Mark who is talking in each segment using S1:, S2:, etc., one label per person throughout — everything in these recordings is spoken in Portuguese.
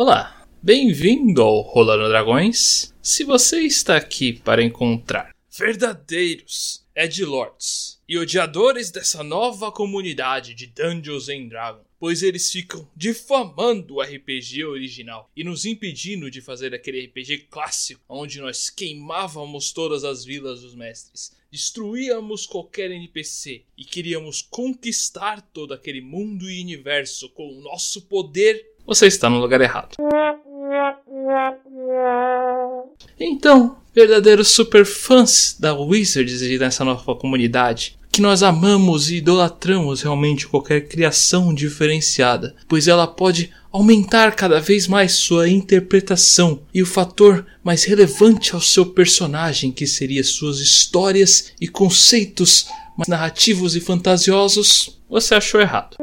S1: Olá, bem-vindo ao Rolando Dragões. Se você está aqui para encontrar verdadeiros Edgelords e odiadores dessa nova comunidade de Dungeons and Dragons, pois eles ficam difamando o RPG original e nos impedindo de fazer aquele RPG clássico onde nós queimávamos todas as vilas dos mestres, destruíamos qualquer NPC e queríamos conquistar todo aquele mundo e universo com o nosso poder, você está no lugar errado. Então, verdadeiros superfãs da Wizards e dessa nova comunidade, que nós amamos e idolatramos realmente qualquer criação diferenciada, pois ela pode aumentar cada vez mais sua interpretação e o fator mais relevante ao seu personagem, que seria suas histórias e conceitos mais narrativos e fantasiosos, você achou errado.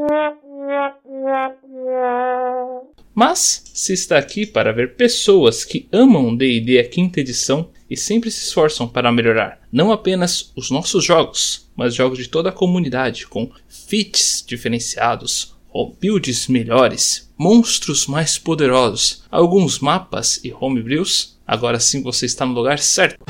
S1: Mas, se está aqui para ver pessoas que amam D&D a quinta edição e sempre se esforçam para melhorar não apenas os nossos jogos, mas jogos de toda a comunidade, com feats diferenciados, builds melhores, monstros mais poderosos, alguns mapas e homebrews, agora sim você está no lugar certo.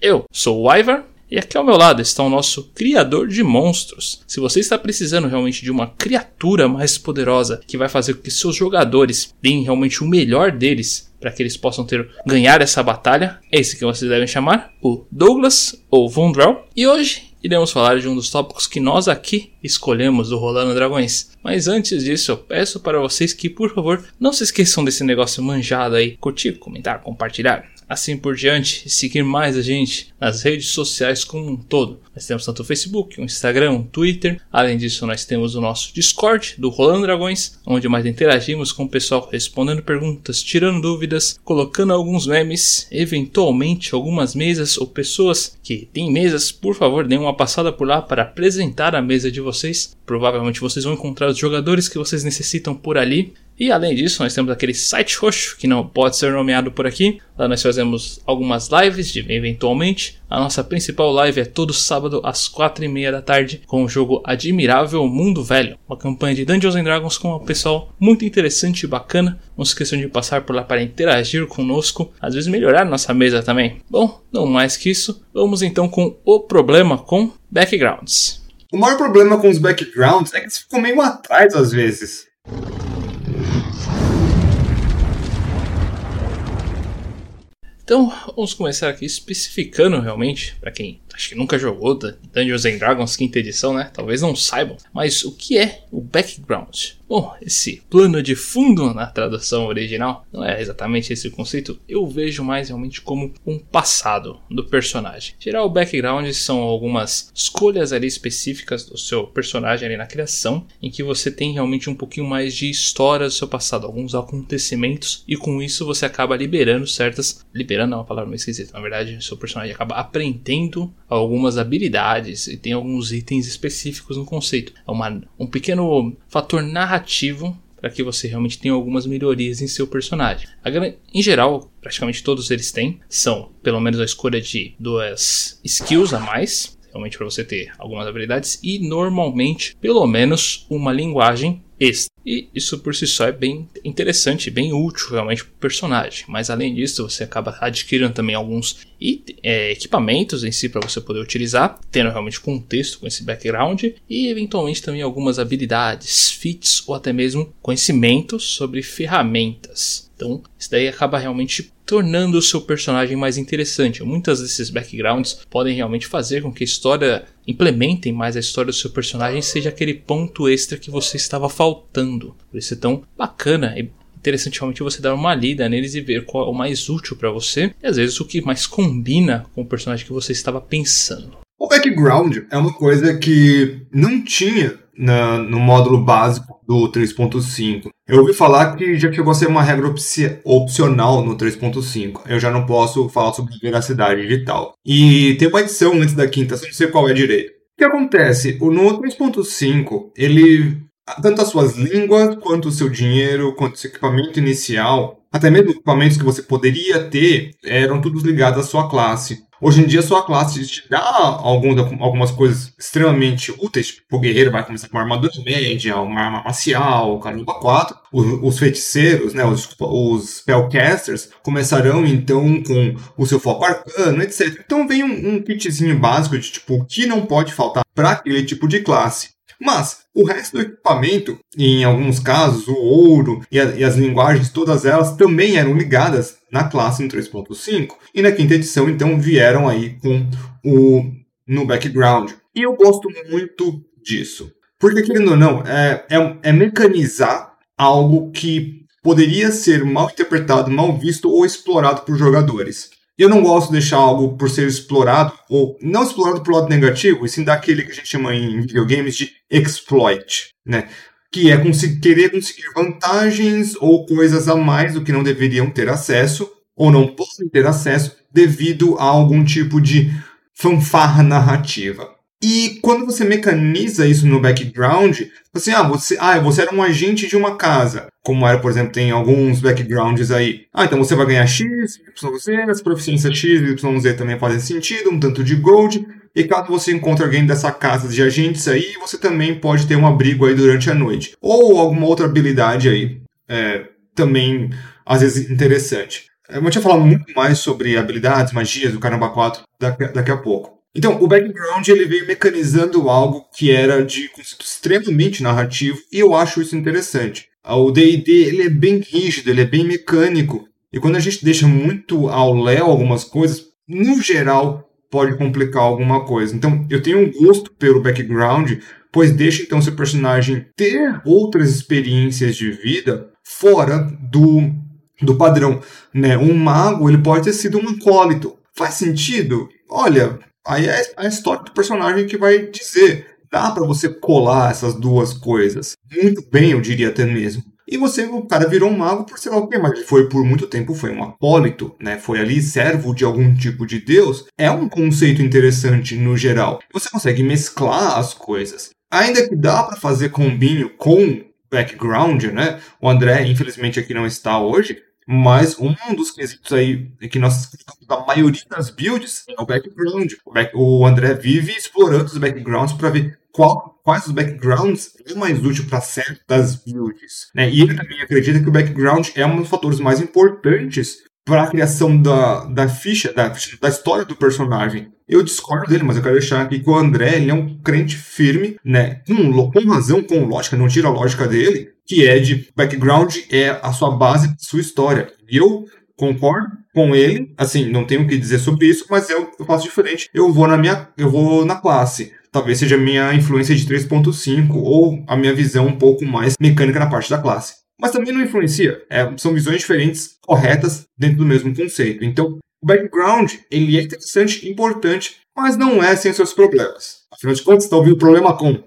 S1: Eu sou o Ivar e aqui ao meu lado está o nosso criador de monstros. Se você está precisando realmente de uma criatura mais poderosa que vai fazer com que seus jogadores deem realmente o melhor deles para que eles possam ter ganhar essa batalha, é esse que vocês devem chamar o Douglas ou Vondrell. E hoje iremos falar de um dos tópicos que nós aqui escolhemos do Rolando Dragões. Mas antes disso, eu peço para vocês que, por favor, não se esqueçam desse negócio manjado aí, curtir, comentar, compartilhar assim por diante, e seguir mais a gente nas redes sociais como um todo. Nós temos tanto o Facebook, o Instagram, o Twitter. Além disso, nós temos o nosso Discord do Rolando Dragões, onde mais interagimos com o pessoal respondendo perguntas, tirando dúvidas, colocando alguns memes, eventualmente algumas mesas ou pessoas que têm mesas, por favor, deem uma passada por lá para apresentar a mesa de vocês. Provavelmente vocês vão encontrar os jogadores que vocês necessitam por ali. E além disso, nós temos aquele site roxo que não pode ser nomeado por aqui. Lá nós fazemos algumas lives, de, eventualmente. A nossa principal live é todo sábado às quatro e meia da tarde com o jogo Admirável Mundo Velho, uma campanha de Dungeons and Dragons com um pessoal muito interessante e bacana. Não se esqueçam de passar por lá para interagir conosco, às vezes melhorar nossa mesa também. Bom, não mais que isso, vamos então com o problema com backgrounds.
S2: O maior problema com os backgrounds é que eles ficam meio atrás às vezes.
S1: Então, vamos começar aqui especificando realmente, para quem acho que nunca jogou Dungeons and Dragons quinta edição, né? Talvez não saibam, mas o que é o background? Bom, esse plano de fundo na tradução original não é exatamente esse conceito, eu vejo mais realmente como um passado do personagem. Geral, o background são algumas escolhas ali específicas do seu personagem ali na criação, em que você tem realmente um pouquinho mais de história do seu passado, alguns acontecimentos, e com isso você acaba liberando certas. Liberando é uma palavra meio esquisita, na verdade, o seu personagem acaba aprendendo algumas habilidades e tem alguns itens específicos no conceito. É uma, um pequeno fator narrativo para que você realmente tenha algumas melhorias em seu personagem. Em geral, praticamente todos eles têm, são pelo menos a escolha de duas skills a mais, realmente para você ter algumas habilidades, e normalmente pelo menos uma linguagem extra. E isso por si só é bem interessante, bem útil realmente para o personagem. Mas além disso, você acaba adquirindo também alguns é, equipamentos em si para você poder utilizar, tendo realmente contexto com esse background e eventualmente também algumas habilidades, feats ou até mesmo conhecimentos sobre ferramentas. Então, isso daí acaba realmente tornando o seu personagem mais interessante. Muitas desses backgrounds podem realmente fazer com que a história implementem mais a história do seu personagem seja aquele ponto extra que você estava faltando. Por isso é tão bacana e interessante realmente você dar uma lida neles e ver qual é o mais útil para você e às vezes o que mais combina com o personagem que você estava pensando.
S2: O background é uma coisa que não tinha na, no módulo básico do 3.5. Eu ouvi falar que já chegou a ser uma regra opcional no 3.5. Eu já não posso falar sobre veracidade digital. E tem uma edição antes da quinta, não sei qual é direito. O que acontece? No 3.5, ele. Tanto as suas línguas, quanto o seu dinheiro, quanto o seu equipamento inicial, até mesmo equipamentos que você poderia ter, eram todos ligados à sua classe. Hoje em dia, sua classe te dá algum, algumas coisas extremamente úteis. Tipo, o guerreiro vai começar com uma armadura média, uma arma marcial, caramba 4. Os, os feiticeiros, né, os, os spellcasters, começarão então com o seu foco arcano, etc. Então vem um, um kitzinho básico de tipo o que não pode faltar para aquele tipo de classe. Mas o resto do equipamento, em alguns casos, o ouro e, a, e, as linguagens, todas elas também eram ligadas na classe no 3.5. E na quinta edição, então, vieram aí com o no background. E eu gosto muito disso. Porque, querendo ou não, é, é, é mecanizar algo que poderia ser mal interpretado, mal visto ou explorado por jogadores. E eu não gosto de deixar algo por ser explorado, ou não explorado por lado negativo, e sim daquele que a gente chama em videogames de exploit, né? Que é conseguir, querer conseguir vantagens ou coisas a mais do que não deveriam ter acesso, ou não podem ter acesso, devido a algum tipo de fanfarra narrativa. E quando você mecaniza isso no background, assim, ah, você, ah, você era um agente de uma casa. Como era, por exemplo, tem alguns backgrounds aí. Ah, então você vai ganhar X, Y, as proficiências X YZ também fazem sentido, um tanto de gold. E caso você encontre alguém dessa casa de agentes aí, você também pode ter um abrigo aí durante a noite. Ou alguma outra habilidade aí, é, também, às vezes, interessante. Eu vou te falar muito mais sobre habilidades, magias do Caramba 4 daqui, daqui a pouco. Então, o background ele veio mecanizando algo que era de conceito extremamente narrativo e eu acho isso interessante. O D&D ele é bem rígido, ele é bem mecânico e quando a gente deixa muito ao léu algumas coisas, no geral pode complicar alguma coisa. Então, eu tenho um gosto pelo background, pois deixa então seu personagem ter outras experiências de vida fora do do padrão, né? Um mago, ele pode ter sido um acólito. Faz sentido? Olha, Aí é a história do personagem que vai dizer. Dá para você colar essas duas coisas. Muito bem, eu diria até mesmo. E você, o cara virou um mago por sei lá o quê, mas ele foi por muito tempo, foi um apólito, né? Foi ali servo de algum tipo de deus. É um conceito interessante no geral. Você consegue mesclar as coisas. Ainda que dá para fazer combinho com background, né? O André, infelizmente, aqui não está hoje, mas um dos quesitos aí que nós da maioria das builds é o background. O, back, o André vive explorando os backgrounds para ver qual, quais os backgrounds é mais útil para certas builds. Né? E ele também acredita que o background é um dos fatores mais importantes para a criação da, da ficha, da, da história do personagem. Eu discordo dele, mas eu quero deixar aqui que o André ele é um crente firme, né? Com, com razão, com lógica, não tira a lógica dele, que é de background é a sua base, sua história. E eu concordo com ele, assim, não tenho o que dizer sobre isso, mas eu, eu faço diferente. Eu vou na minha, eu vou na classe. Talvez seja a minha influência de 3.5 ou a minha visão um pouco mais mecânica na parte da classe. Mas também não influencia. É, são visões diferentes, corretas, dentro do mesmo conceito. Então, o background, ele é interessante, importante, mas não é sem seus problemas. Afinal de contas, está ouvindo problema com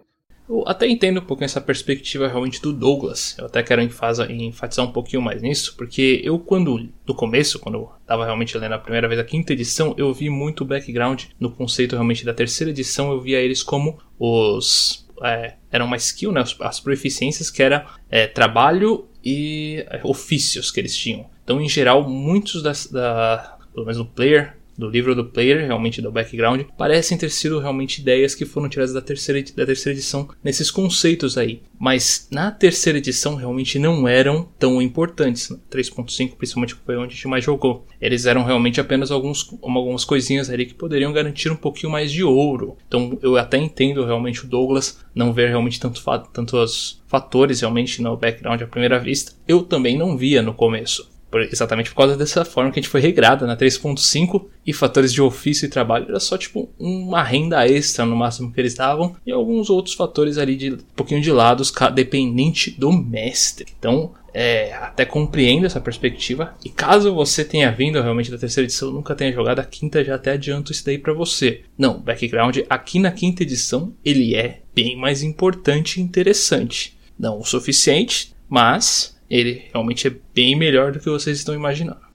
S1: eu até entendo um pouco essa perspectiva realmente do Douglas. Eu até quero enfatizar um pouquinho mais nisso, porque eu, quando, no começo, quando eu estava realmente lendo a primeira vez a quinta edição, eu vi muito background no conceito realmente da terceira edição. Eu via eles como os. É, eram uma skill, né, as proficiências que era é, trabalho e é, ofícios que eles tinham. Então, em geral, muitos das, da, pelo menos no player, do livro do player, realmente do background, parecem ter sido realmente ideias que foram tiradas da terceira, da terceira edição nesses conceitos aí. Mas na terceira edição realmente não eram tão importantes. 3.5 principalmente foi onde a gente mais jogou. Eles eram realmente apenas alguns, algumas coisinhas ali que poderiam garantir um pouquinho mais de ouro. Então eu até entendo realmente o Douglas não ver realmente tanto, tantos fatores realmente no background à primeira vista. Eu também não via no começo. Por, exatamente por causa dessa forma que a gente foi regrada na 3.5 e fatores de ofício e trabalho era só tipo uma renda extra no máximo que eles davam e alguns outros fatores ali de um pouquinho de lados dependente do mestre. Então, é, até compreendo essa perspectiva. E caso você tenha vindo realmente da terceira edição, nunca tenha jogado a quinta, já até adianto isso daí para você. Não, background aqui na quinta edição ele é bem mais importante e interessante. Não o suficiente, mas ele realmente é bem melhor do que vocês estão imaginando.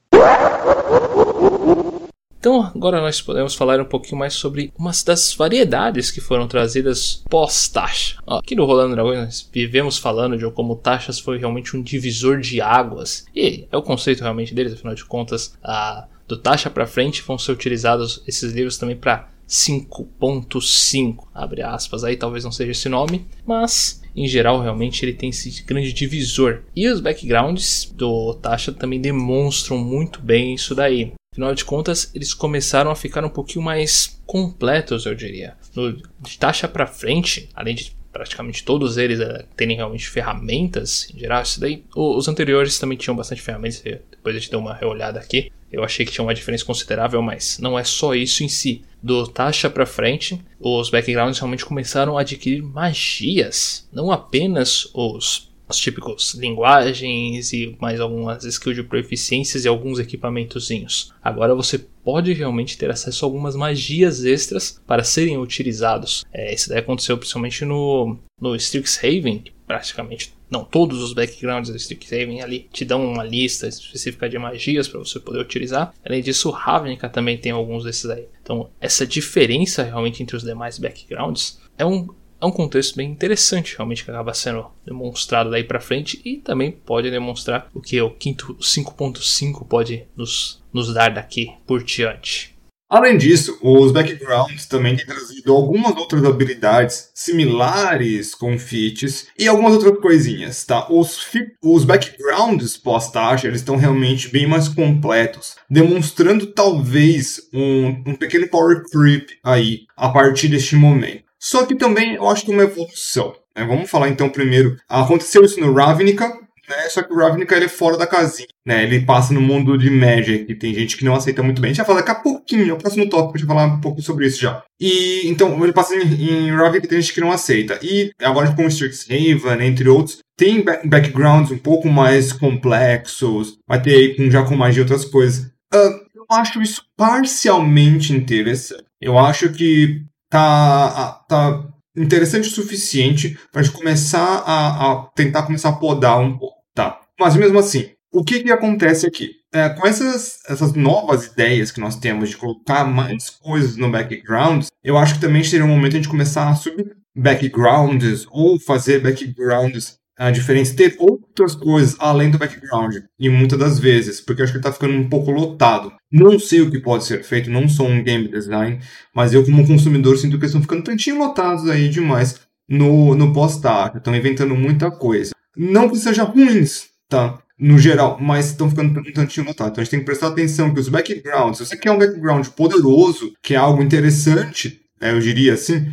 S1: Então, agora nós podemos falar um pouquinho mais sobre umas das variedades que foram trazidas pós-taxa. Aqui no Rolando Dragões nós vivemos falando de como taxas foi realmente um divisor de águas. E é o conceito realmente deles, afinal de contas, a do Taxa para frente vão ser utilizados esses livros também para 5.5, abre aspas aí, talvez não seja esse nome, mas em geral realmente ele tem esse grande divisor. E os backgrounds do Tasha também demonstram muito bem isso daí. Afinal de contas, eles começaram a ficar um pouquinho mais completos, eu diria. No, de Tasha para frente, além de praticamente todos eles uh, terem realmente ferramentas em geral. Isso daí, os anteriores também tinham bastante ferramentas, depois a gente deu uma reolhada aqui. Eu achei que tinha uma diferença considerável, mas não é só isso em si. Do Tasha para frente, os backgrounds realmente começaram a adquirir magias, não apenas os os típicos linguagens e mais algumas skills de proficiências e alguns equipamentozinhos. Agora você pode realmente ter acesso a algumas magias extras para serem utilizados. É, isso daí aconteceu principalmente no, no Strixhaven, que praticamente não todos os backgrounds do Strixhaven ali te dão uma lista específica de magias para você poder utilizar. Além disso, Ravnica também tem alguns desses aí. Então, essa diferença realmente entre os demais backgrounds é um é um contexto bem interessante, realmente, que acaba sendo demonstrado daí para frente e também pode demonstrar o que o quinto 5.5 pode nos, nos dar daqui por diante.
S2: Além disso, os backgrounds também têm trazido algumas outras habilidades similares com feats e algumas outras coisinhas, tá? Os, os backgrounds pós-taxa, eles estão realmente bem mais completos, demonstrando talvez um, um pequeno power creep aí a partir deste momento. Só que também eu acho que é uma evolução. Né? Vamos falar então primeiro. Aconteceu isso no Ravnica, né? Só que o Ravnica ele é fora da casinha. Né? Ele passa no mundo de Magic, e tem gente que não aceita muito bem. A gente vai falar daqui a pouquinho, é o próximo tópico, a gente vai falar um pouco sobre isso já. E então ele passa em, em tem gente que não aceita. E agora com Strixhaven, entre outros, tem backgrounds um pouco mais complexos. Vai ter com, já com magia e outras coisas. Uh, eu acho isso parcialmente interessante. Eu acho que tá, tá interessante o suficiente para começar a, a, tentar começar a podar um pouco, tá? Mas mesmo assim, o que que acontece aqui? É, com essas, essas novas ideias que nós temos de colocar mais coisas no background, eu acho que também seria um momento de a gente começar a subir backgrounds ou fazer backgrounds uh, diferentes, ter outras coisas além do background. E muitas das vezes, porque eu acho que ele está ficando um pouco lotado. Não sei o que pode ser feito, não sou um game design, mas eu, como consumidor, sinto que eles estão ficando tantinho lotados aí demais no, no pós-taxa. Estão inventando muita coisa. Não que seja ruins, tá? No geral, mas estão ficando um tantinho lotados. Então a gente tem que prestar atenção que os backgrounds, se você quer um background poderoso, que é algo interessante, né, eu diria assim,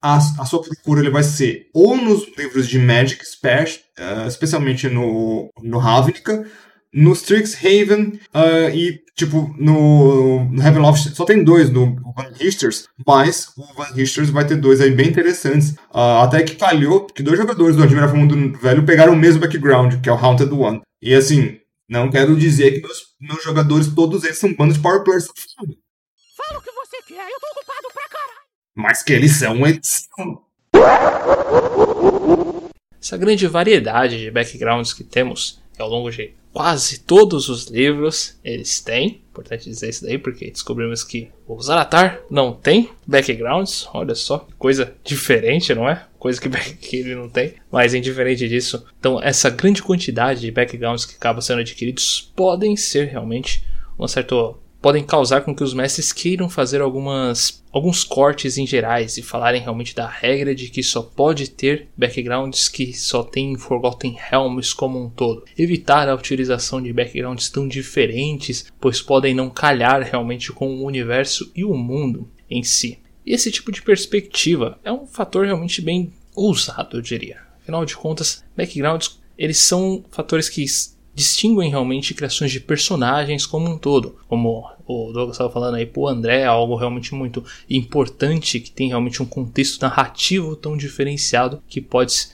S2: a, a sua procura ele vai ser ou nos livros de Magic uh, especialmente no, no Ravnica, no Strixhaven uh, e, tipo, no, no Ravenloft só tem dois no Van Richters, mas o Van Richters vai ter dois aí bem interessantes. Uh, até que calhou que dois jogadores do Admirável Mundo Velho pegaram o mesmo background, que é o Haunted One. E assim, não quero dizer que meus, meus jogadores, todos eles são bandos power players. Fala o que você quer, eu tô ocupado pra caralho mas que eles são edição.
S1: Essa grande variedade de backgrounds que temos ao longo de quase todos os livros eles têm. Importante dizer isso daí, porque descobrimos que o Zaratar não tem backgrounds. Olha só, coisa diferente, não é? Coisa que, que ele não tem. Mas indiferente disso, então essa grande quantidade de backgrounds que acabam sendo adquiridos podem ser realmente um certo podem causar com que os mestres queiram fazer algumas alguns cortes em gerais e falarem realmente da regra de que só pode ter backgrounds que só tem Forgotten Realms como um todo. Evitar a utilização de backgrounds tão diferentes, pois podem não calhar realmente com o universo e o mundo em si. E esse tipo de perspectiva é um fator realmente bem ousado, eu diria. Afinal de contas, backgrounds eles são fatores que distinguem realmente criações de personagens como um todo, como o Douglas estava falando aí pro André, é algo realmente muito importante, que tem realmente um contexto narrativo tão diferenciado que pode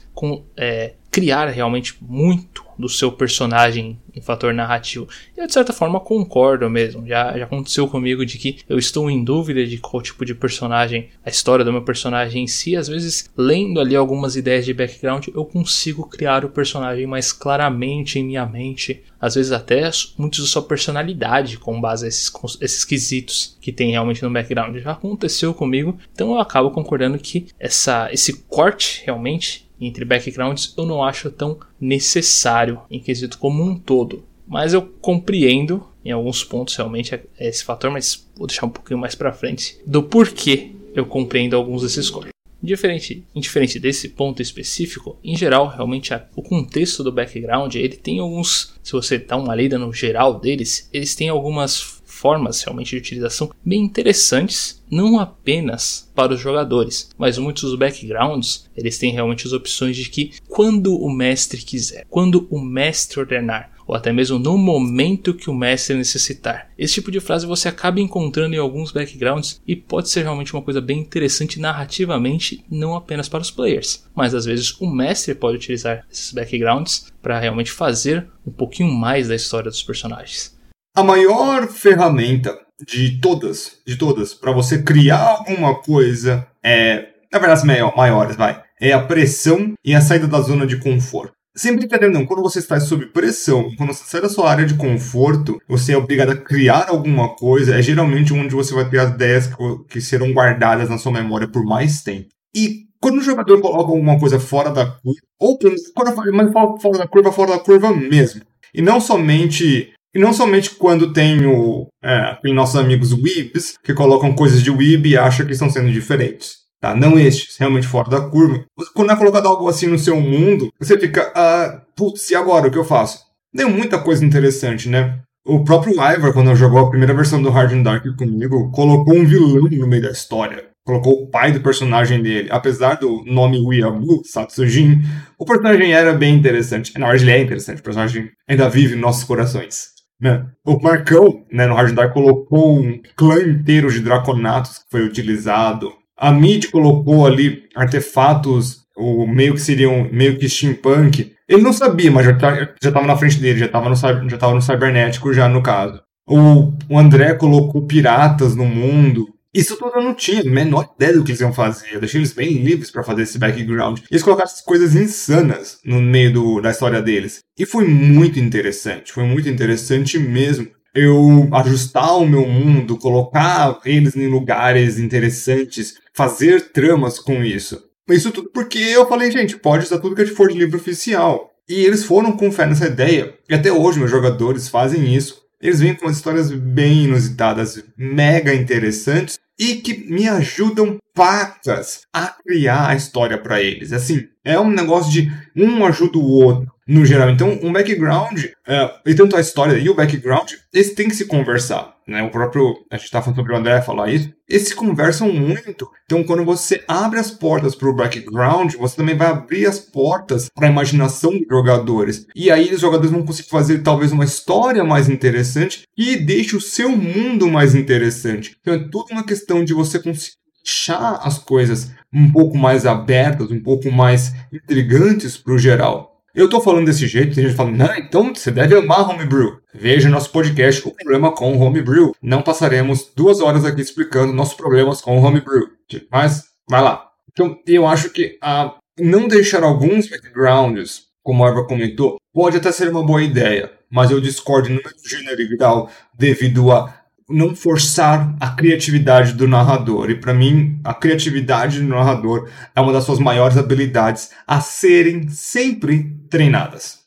S1: é, criar realmente muito do seu personagem em fator narrativo. E eu, de certa forma, concordo mesmo. Já, já aconteceu comigo de que eu estou em dúvida de qual tipo de personagem, a história do meu personagem em si. Às vezes, lendo ali algumas ideias de background, eu consigo criar o personagem mais claramente em minha mente. Às vezes, até muitos da sua personalidade com base a esses, esses quesitos que tem realmente no background. Já aconteceu comigo, então eu acabo concordando que essa, esse corte realmente entre backgrounds eu não acho tão necessário em quesito como um todo. Mas eu compreendo em alguns pontos realmente é esse fator, mas vou deixar um pouquinho mais para frente do porquê eu compreendo alguns desses códigos. Diferente, indiferente desse ponto específico, em geral, realmente o contexto do background, ele tem alguns, se você dá uma lida no geral deles, eles têm algumas formas realmente de utilização bem interessantes, não apenas para os jogadores, mas muitos backgrounds, eles têm realmente as opções de que quando o mestre quiser, quando o mestre ordenar, ou até mesmo no momento que o mestre necessitar. Esse tipo de frase você acaba encontrando em alguns backgrounds e pode ser realmente uma coisa bem interessante narrativamente, não apenas para os players, mas às vezes o mestre pode utilizar esses backgrounds para realmente fazer um pouquinho mais da história dos personagens.
S2: A maior ferramenta de todas, de todas, para você criar alguma coisa é, na verdade, as maiores, vai, é a pressão e a saída da zona de conforto. Sem brincadeira não, quando você está sob pressão, quando você sai da sua área de conforto, você é obrigado a criar alguma coisa, é geralmente onde você vai ter as ideias que, que serão guardadas na sua memória por mais tempo. E quando o jogador coloca alguma coisa fora da curva, ou quando mas fora da curva, fora da curva mesmo. E não somente e não somente quando tem o, é, nossos amigos Weebs, que colocam coisas de Weeb e acham que estão sendo diferentes. Tá? Não estes, realmente fora da curva. Quando é colocado algo assim no seu mundo, você fica, ah, putz, e agora o que eu faço? Tem muita coisa interessante, né? O próprio Ivor, quando jogou a primeira versão do Hard and Dark comigo, colocou um vilão no meio da história. Colocou o pai do personagem dele. Apesar do nome Uyabu, Satsujin, o personagem era bem interessante. Na verdade, ele é interessante. O personagem ainda vive em nossos corações. Né? O Marcão, né, no Hard Dark, colocou um clã inteiro de Draconatos que foi utilizado. A Mid colocou ali artefatos, o meio que seriam meio que steampunk. Ele não sabia, mas já, tá, já na frente dele, já estava no, já tava no cibernético já no caso. O, o André colocou piratas no mundo. Isso tudo eu não tinha a menor ideia do que eles iam fazer. Eu deixei eles bem livres para fazer esse background. E eles colocaram essas coisas insanas no meio do, da história deles. E foi muito interessante. Foi muito interessante mesmo eu ajustar o meu mundo, colocar eles em lugares interessantes, fazer tramas com isso. Isso tudo porque eu falei, gente, pode usar tudo que for de livro oficial. E eles foram com fé nessa ideia, e até hoje meus jogadores fazem isso. Eles vêm com umas histórias bem inusitadas, mega interessantes, e que me ajudam pacas a criar a história para eles. Assim, é um negócio de um ajuda o outro no geral. Então, um background, é, e tanto a história e o background, eles têm que se conversar. Né? O próprio, a gente estava falando sobre o André falar isso, eles conversam muito. Então, quando você abre as portas para o background, você também vai abrir as portas para a imaginação dos jogadores. E aí, os jogadores vão conseguir fazer talvez uma história mais interessante e deixe o seu mundo mais interessante. Então, é tudo uma questão de você conseguir deixar as coisas um pouco mais abertas, um pouco mais intrigantes para o geral. Eu tô falando desse jeito, tem gente falando, não, então você deve amar homebrew. Veja nosso podcast O Problema com Homebrew. Não passaremos duas horas aqui explicando nossos problemas com homebrew. Mas, vai lá. Então, eu acho que a não deixar alguns backgrounds, como a Eva comentou, pode até ser uma boa ideia, mas eu discordo no gênero grau devido a não forçar a criatividade do narrador. E para mim, a criatividade do narrador é uma das suas maiores habilidades a serem sempre treinadas.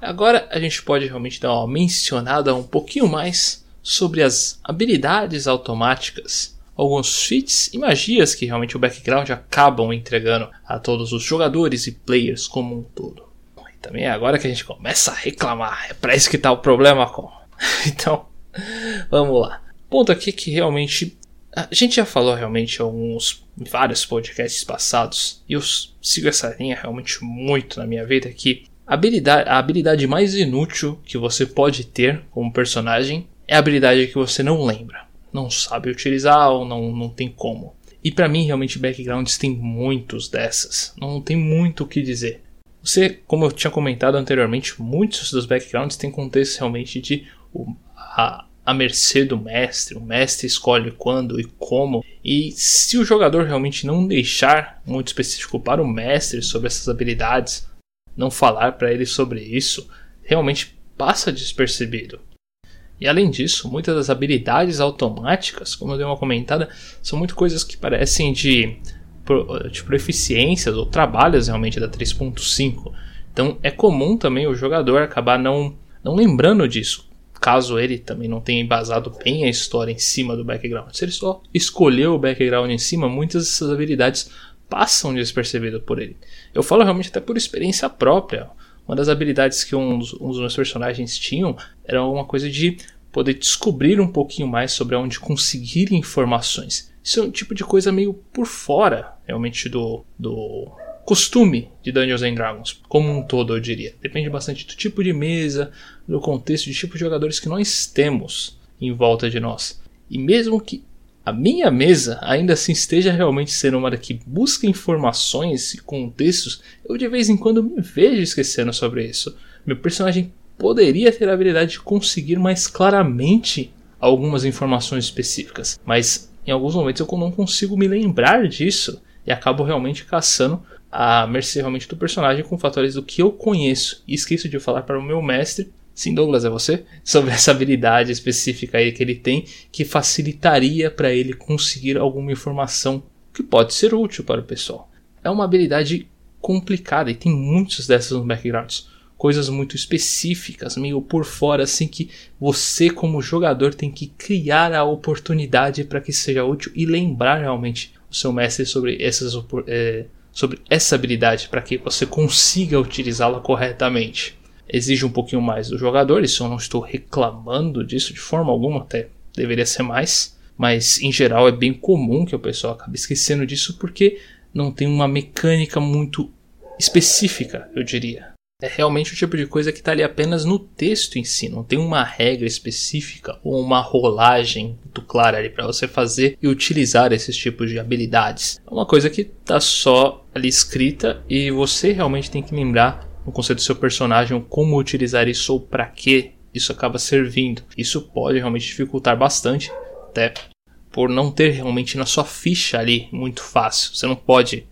S1: Agora a gente pode realmente dar uma mencionada um pouquinho mais sobre as habilidades automáticas, alguns feats e magias que realmente o background acabam entregando a todos os jogadores e players como um todo. E também é agora que a gente começa a reclamar, é para isso que tá o problema com. então, vamos lá. Ponto aqui que realmente a gente já falou realmente alguns vários podcasts passados e eu sigo essa linha realmente muito na minha vida que a habilidade, a habilidade mais inútil que você pode ter como personagem é a habilidade que você não lembra, não sabe utilizar ou não, não tem como. E para mim realmente backgrounds tem muitos dessas, não tem muito o que dizer. Você, como eu tinha comentado anteriormente, muitos dos backgrounds têm contexto realmente de a, a mercê do mestre, o mestre escolhe quando e como. E se o jogador realmente não deixar muito específico para o mestre sobre essas habilidades, não falar para ele sobre isso, realmente passa despercebido. E além disso, muitas das habilidades automáticas, como eu dei uma comentada, são muito coisas que parecem de, de proficiências ou trabalhos realmente da 3.5. Então é comum também o jogador acabar não, não lembrando disso, caso ele também não tenha embasado bem a história em cima do background. Se ele só escolheu o background em cima, muitas dessas habilidades passam despercebidas por ele. Eu falo realmente até por experiência própria. Uma das habilidades que um dos, um dos meus personagens tinham era uma coisa de poder descobrir um pouquinho mais sobre onde conseguir informações. Isso é um tipo de coisa meio por fora, realmente, do, do costume de Dungeons and Dragons, como um todo, eu diria. Depende bastante do tipo de mesa, do contexto, de tipo de jogadores que nós temos em volta de nós. E mesmo que a minha mesa ainda assim esteja realmente sendo uma que busca informações e contextos, eu de vez em quando me vejo esquecendo sobre isso. Meu personagem poderia ter a habilidade de conseguir mais claramente algumas informações específicas, mas em alguns momentos eu não consigo me lembrar disso e acabo realmente caçando a mercê realmente do personagem com fatores do que eu conheço. E esqueço de falar para o meu mestre, sim Douglas, é você, sobre essa habilidade específica aí que ele tem que facilitaria para ele conseguir alguma informação que pode ser útil para o pessoal. É uma habilidade complicada e tem muitos dessas no backgrounds. Coisas muito específicas, meio por fora, assim que você, como jogador, tem que criar a oportunidade para que seja útil e lembrar realmente o seu mestre sobre essas é, sobre essa habilidade para que você consiga utilizá-la corretamente. Exige um pouquinho mais do jogador, isso eu não estou reclamando disso de forma alguma, até deveria ser mais, mas em geral é bem comum que o pessoal acabe esquecendo disso porque não tem uma mecânica muito específica, eu diria. É realmente o tipo de coisa que está ali apenas no texto em si, não tem uma regra específica ou uma rolagem muito clara ali para você fazer e utilizar esses tipos de habilidades. É uma coisa que está só ali escrita e você realmente tem que lembrar no conceito do seu personagem como utilizar isso ou para que isso acaba servindo. Isso pode realmente dificultar bastante, até por não ter realmente na sua ficha ali muito fácil. Você não pode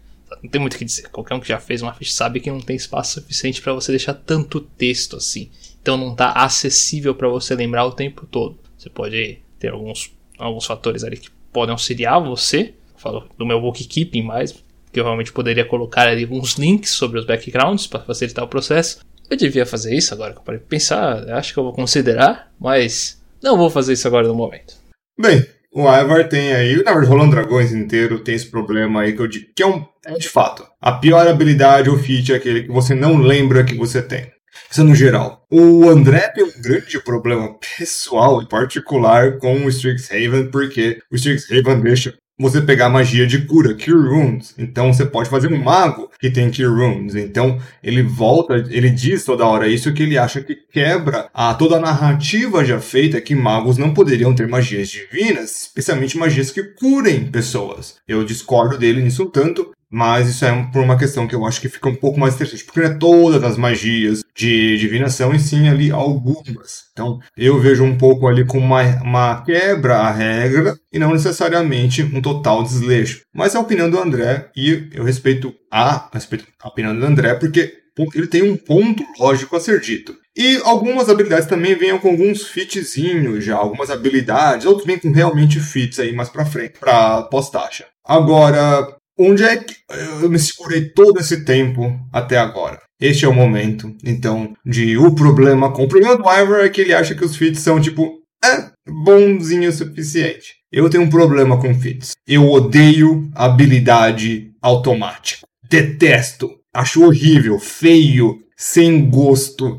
S1: não tem muito o que dizer. Qualquer um que já fez uma ficha sabe que não tem espaço suficiente para você deixar tanto texto assim. Então não está acessível para você lembrar o tempo todo. Você pode ter alguns, alguns fatores ali que podem auxiliar você. Eu falo do meu bookkeeping mais, que eu realmente poderia colocar ali alguns links sobre os backgrounds para facilitar o processo. Eu devia fazer isso agora que eu parei pensar, acho que eu vou considerar, mas não vou fazer isso agora no momento.
S2: Bem, o Ivar tem aí, na verdade, Rolando Dragões inteiro tem esse problema aí que eu que é um, é de fato, a pior habilidade ou feat é aquele que você não lembra que você tem. Isso é no geral. O André tem um grande problema pessoal e particular com o Strixhaven, porque o Strixhaven deixa você pegar magia de cura, Cure Wounds. Então você pode fazer um mago que tem Cure Wounds. Então ele volta, ele diz toda hora isso que ele acha que quebra a toda a narrativa já feita que magos não poderiam ter magias divinas, especialmente magias que curem pessoas. Eu discordo dele nisso tanto, mas isso é por uma questão que eu acho que fica um pouco mais interessante, porque não é todas as magias de divinação, e sim ali algumas. Então, eu vejo um pouco ali com uma, uma quebra à regra e não necessariamente um total desleixo. Mas é a opinião do André, e eu respeito a, respeito a opinião do André, porque ele tem um ponto lógico a ser dito. E algumas habilidades também vêm com alguns fitzinhos já, algumas habilidades, outros vêm com realmente fits aí mais pra frente, pra pós-taxa. Agora, Onde é que eu me segurei todo esse tempo até agora? Este é o momento, então, de o problema com o problema do Ivor é que ele acha que os feats são tipo, é, bonzinho o suficiente. Eu tenho um problema com feats. Eu odeio habilidade automática. Detesto. Acho horrível, feio, sem gosto.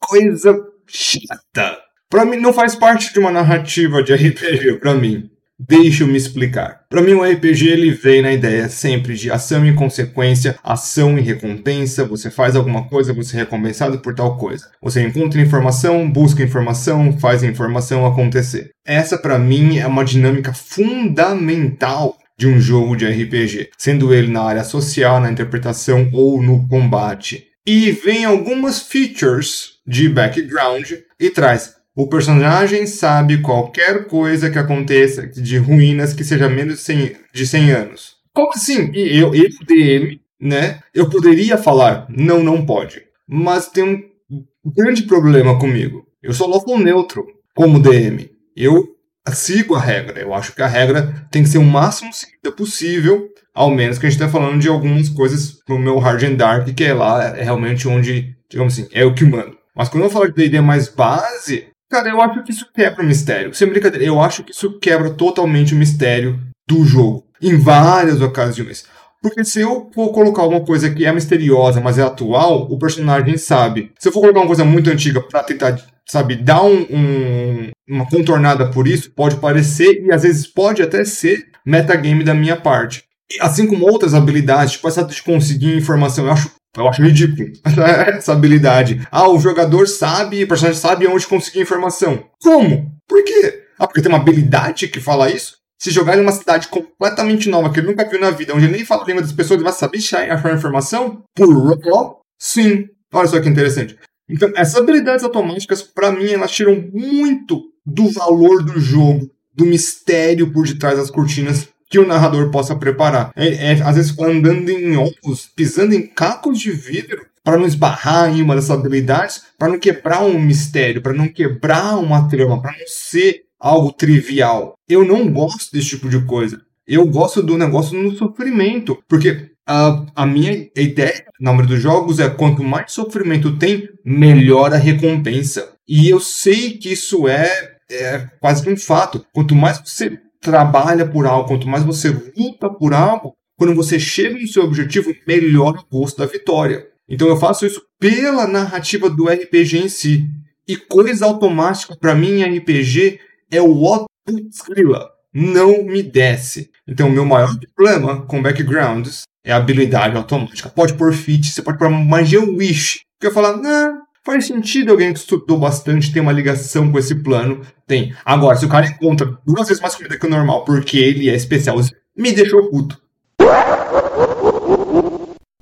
S2: Coisa chata. Pra mim, não faz parte de uma narrativa de RPG, pra mim. Deixa eu me explicar. Para mim, o RPG ele vem na ideia sempre de ação e consequência, ação e recompensa. Você faz alguma coisa, você é recompensado por tal coisa. Você encontra informação, busca informação, faz a informação acontecer. Essa, para mim, é uma dinâmica fundamental de um jogo de RPG, sendo ele na área social, na interpretação ou no combate. E vem algumas features de background e traz o personagem sabe qualquer coisa que aconteça de ruínas que seja menos de 100, de 100 anos. Como assim? Eu, eu, DM, né? Eu poderia falar, não, não pode. Mas tem um grande problema comigo. Eu sou lawful neutro como DM. Eu sigo a regra. Eu acho que a regra tem que ser o máximo seguida possível Ao menos que a gente tá falando de algumas coisas no meu Hard and Dark, que é lá é realmente onde, digamos assim, é o que manda. Mas quando eu falo de D&D mais base, cara, eu acho que isso quebra o mistério. Sem brincadeira, eu acho que isso quebra totalmente o mistério do jogo. Em várias ocasiões. Porque se eu for colocar uma coisa que é misteriosa, mas é atual, o personagem sabe. Se eu for colocar uma coisa muito antiga pra tentar, sabe, dar um, um, uma contornada por isso, pode parecer e às vezes pode até ser metagame da minha parte. E, assim como outras habilidades, tipo essa de conseguir informação, eu acho, eu acho ridículo essa habilidade. Ah, o jogador sabe, o personagem sabe onde conseguir informação. Como? Por quê? Ah, porque tem uma habilidade que fala isso? Se jogar em uma cidade completamente nova, que ele nunca viu na vida, onde ele nem fala a língua das pessoas, ele vai saber achar informação? Por? Sim. Olha só que interessante. Então, essas habilidades automáticas, para mim, elas tiram muito do valor do jogo, do mistério por detrás das cortinas que o narrador possa preparar. É, é, às vezes andando em ovos, pisando em cacos de vidro para não esbarrar em uma dessas habilidades, para não quebrar um mistério, para não quebrar uma trama, para não ser algo trivial. Eu não gosto desse tipo de coisa. Eu gosto do negócio no sofrimento, porque a, a minha ideia na hora dos jogos é quanto mais sofrimento tem, melhor a recompensa. E eu sei que isso é, é quase que um fato. Quanto mais você trabalha por algo, quanto mais você luta por algo, quando você chega no seu objetivo, melhora o gosto da vitória. Então eu faço isso pela narrativa do RPG em si. E coisa automática para mim em RPG é o output grila. Não me desce. Então, o meu maior problema com backgrounds é a habilidade automática. Pode pôr fit, você pode pôr magia wish. Que eu falar, não, faz sentido alguém que estudou bastante, tem uma ligação com esse plano. Tem. Agora, se o cara encontra duas vezes mais comida que o normal porque ele é especial, me deixou puto.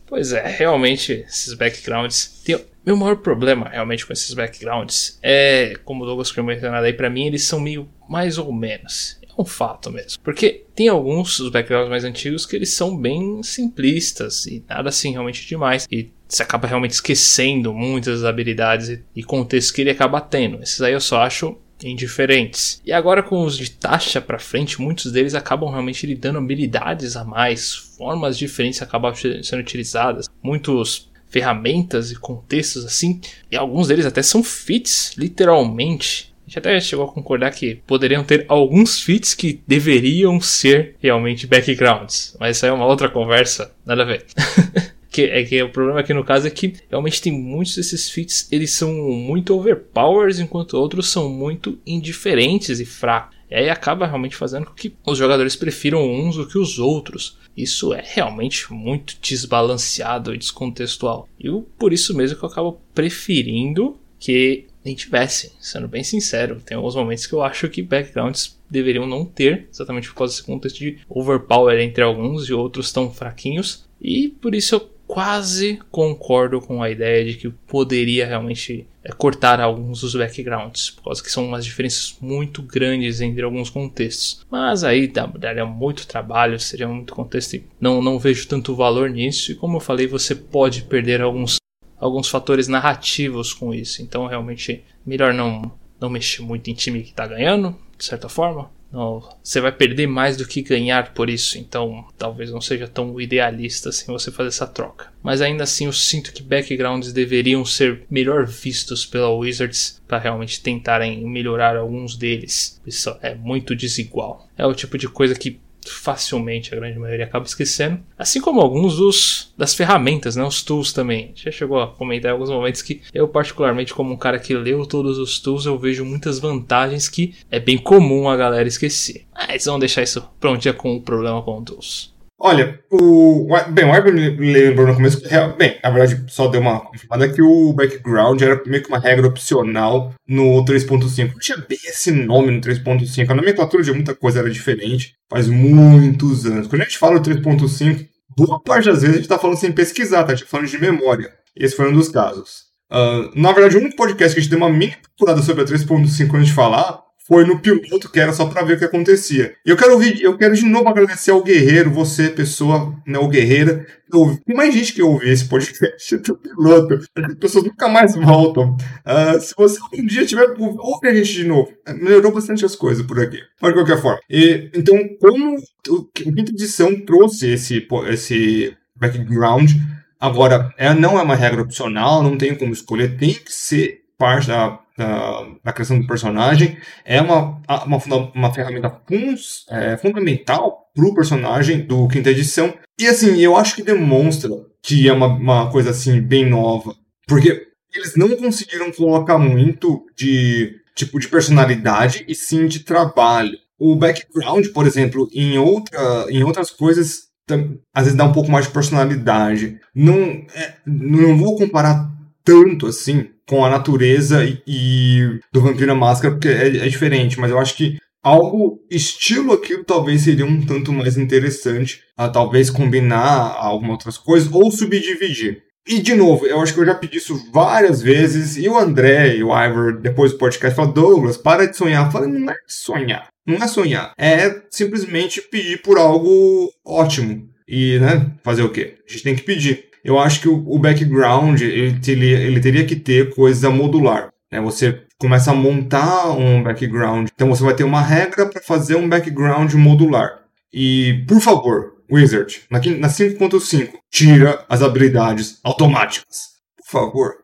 S1: Pois é, realmente esses backgrounds. Tem... Meu maior problema realmente com esses backgrounds é, como o Douglas comentou aí, pra mim eles são meio mais ou menos. É um fato mesmo. Porque tem alguns dos backgrounds mais antigos que eles são bem simplistas e nada assim realmente demais. E você acaba realmente esquecendo muitas habilidades e contextos que ele acaba tendo. Esses aí eu só acho indiferentes. E agora com os de taxa para frente, muitos deles acabam realmente lhe dando habilidades a mais, formas diferentes acabam sendo utilizadas, muitos ferramentas e contextos assim, e alguns deles até são fits, literalmente. A gente até chegou a concordar que poderiam ter alguns fits que deveriam ser realmente backgrounds, mas isso aí é uma outra conversa, nada a ver. Que, é que o problema aqui no caso é que realmente tem muitos desses feats, eles são muito overpowers, enquanto outros são muito indiferentes e fracos. E aí acaba realmente fazendo com que os jogadores prefiram uns do que os outros. Isso é realmente muito desbalanceado e descontextual. E por isso mesmo que eu acabo preferindo que nem tivessem, sendo bem sincero. Tem alguns momentos que eu acho que backgrounds deveriam não ter, exatamente por causa desse contexto de overpower entre alguns e outros tão fraquinhos. E por isso eu quase concordo com a ideia de que poderia realmente é, cortar alguns dos backgrounds, por causa que são umas diferenças muito grandes entre alguns contextos. Mas aí daria muito trabalho, seria muito contexto e não, não vejo tanto valor nisso. E como eu falei, você pode perder alguns, alguns fatores narrativos com isso. Então realmente melhor não, não mexer muito em time que está ganhando, de certa forma. Você vai perder mais do que ganhar por isso, então talvez não seja tão idealista assim você fazer essa troca. Mas ainda assim eu sinto que backgrounds deveriam ser melhor vistos pela Wizards para realmente tentarem melhorar alguns deles. Isso é muito desigual. É o tipo de coisa que facilmente a grande maioria acaba esquecendo. Assim como alguns dos das ferramentas, né, os tools também. Já chegou a comentar em alguns momentos que eu particularmente como um cara que leu todos os tools, eu vejo muitas vantagens que é bem comum a galera esquecer. Mas vamos deixar isso dia com o problema com tools.
S2: Olha, o. Bem, o Web lembrou no começo. Bem, na verdade, só deu uma confirmada que o background era meio que uma regra opcional no 3.5. Não tinha bem esse nome no 3.5. A nomenclatura de muita coisa era diferente. Faz muitos anos. Quando a gente fala do 3.5, boa parte das vezes a gente tá falando sem pesquisar, tá? A gente tá falando de memória. Esse foi um dos casos. Uh, na verdade, o único podcast que a gente deu uma mini procurada sobre a 3.5 antes de falar foi no piloto, que era só pra ver o que acontecia. E eu quero ouvir, eu quero de novo agradecer ao Guerreiro, você, pessoa, né, o Guerreira. Tem mais gente que ouve esse podcast do piloto. As pessoas nunca mais voltam. Uh, se você um dia tiver. Ouve a gente de novo. Melhorou bastante as coisas por aqui. Mas de qualquer forma. E, então, como o, quinta edição trouxe esse, esse background. Agora, é, não é uma regra opcional, não tem como escolher, tem que ser parte da, da, da criação do personagem. É uma, uma, uma ferramenta é, fundamental para o personagem do quinta edição. E assim, eu acho que demonstra que é uma, uma coisa assim bem nova. Porque eles não conseguiram colocar muito de tipo de personalidade e sim de trabalho. O background, por exemplo, em, outra, em outras coisas, às vezes dá um pouco mais de personalidade. Não, é, não vou comparar tanto assim com a natureza e, e do Vampiro Máscara, porque é, é, diferente, mas eu acho que algo estilo aquilo talvez seria um tanto mais interessante, a talvez combinar algumas outras coisas ou subdividir. E, de novo, eu acho que eu já pedi isso várias vezes, e o André e o Ivor, depois do podcast, falaram, Douglas, para de sonhar. Falei, não é sonhar. Não é sonhar. É simplesmente pedir por algo ótimo. E, né, fazer o quê? A gente tem que pedir. Eu acho que o, background, ele, ele, ele teria que ter coisa modular. Né? Você começa a montar um background. Então, você vai ter uma regra para fazer um background modular. E, por favor, Wizard, na 5.5, tira as habilidades automáticas. Por favor.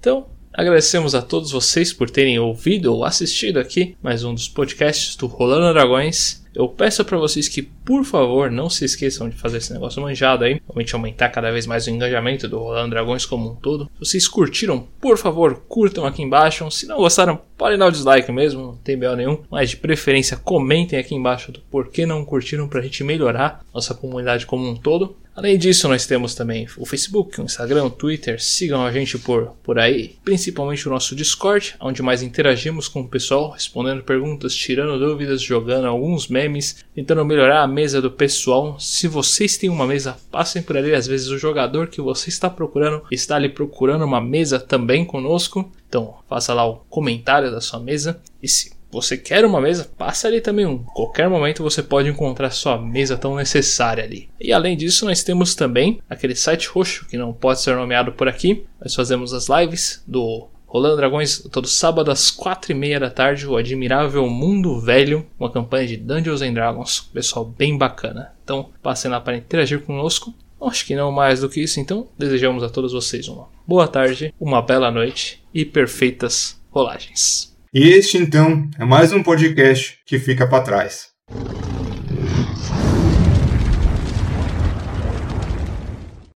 S1: Então, agradecemos a todos vocês por terem ouvido ou assistido aqui mais um dos podcasts do Rolando Dragões. Eu peço para vocês que, por favor, não se esqueçam de fazer esse negócio manjado aí, realmente aumentar cada vez mais o engajamento do Rolando Dragões como um todo. Se vocês curtiram, por favor, curtam aqui embaixo. Se não gostaram, podem dar o dislike mesmo, não tem BO nenhum. Mas de preferência, comentem aqui embaixo do porquê não curtiram pra gente melhorar nossa comunidade como um todo. Além disso, nós temos também o Facebook, o Instagram, o Twitter. Sigam a gente por, por aí, principalmente o nosso Discord, onde mais interagimos com o pessoal, respondendo perguntas, tirando dúvidas, jogando alguns memes, tentando melhorar a mesa do pessoal. Se vocês têm uma mesa, passem por ali. Às vezes o jogador que você está procurando está ali procurando uma mesa também conosco. Então, faça lá o comentário da sua mesa. E se você quer uma mesa, passa ali também um. Qualquer momento você pode encontrar sua mesa tão necessária ali. E além disso, nós temos também aquele site roxo que não pode ser nomeado por aqui. Nós fazemos as lives do Rolando Dragões todo sábado às quatro e meia da tarde, o Admirável Mundo Velho, uma campanha de Dungeons and Dragons, pessoal bem bacana. Então passem lá para interagir conosco. Acho que não mais do que isso, então desejamos a todos vocês uma boa tarde, uma bela noite e perfeitas rolagens.
S2: E este, então, é mais um podcast que fica para trás.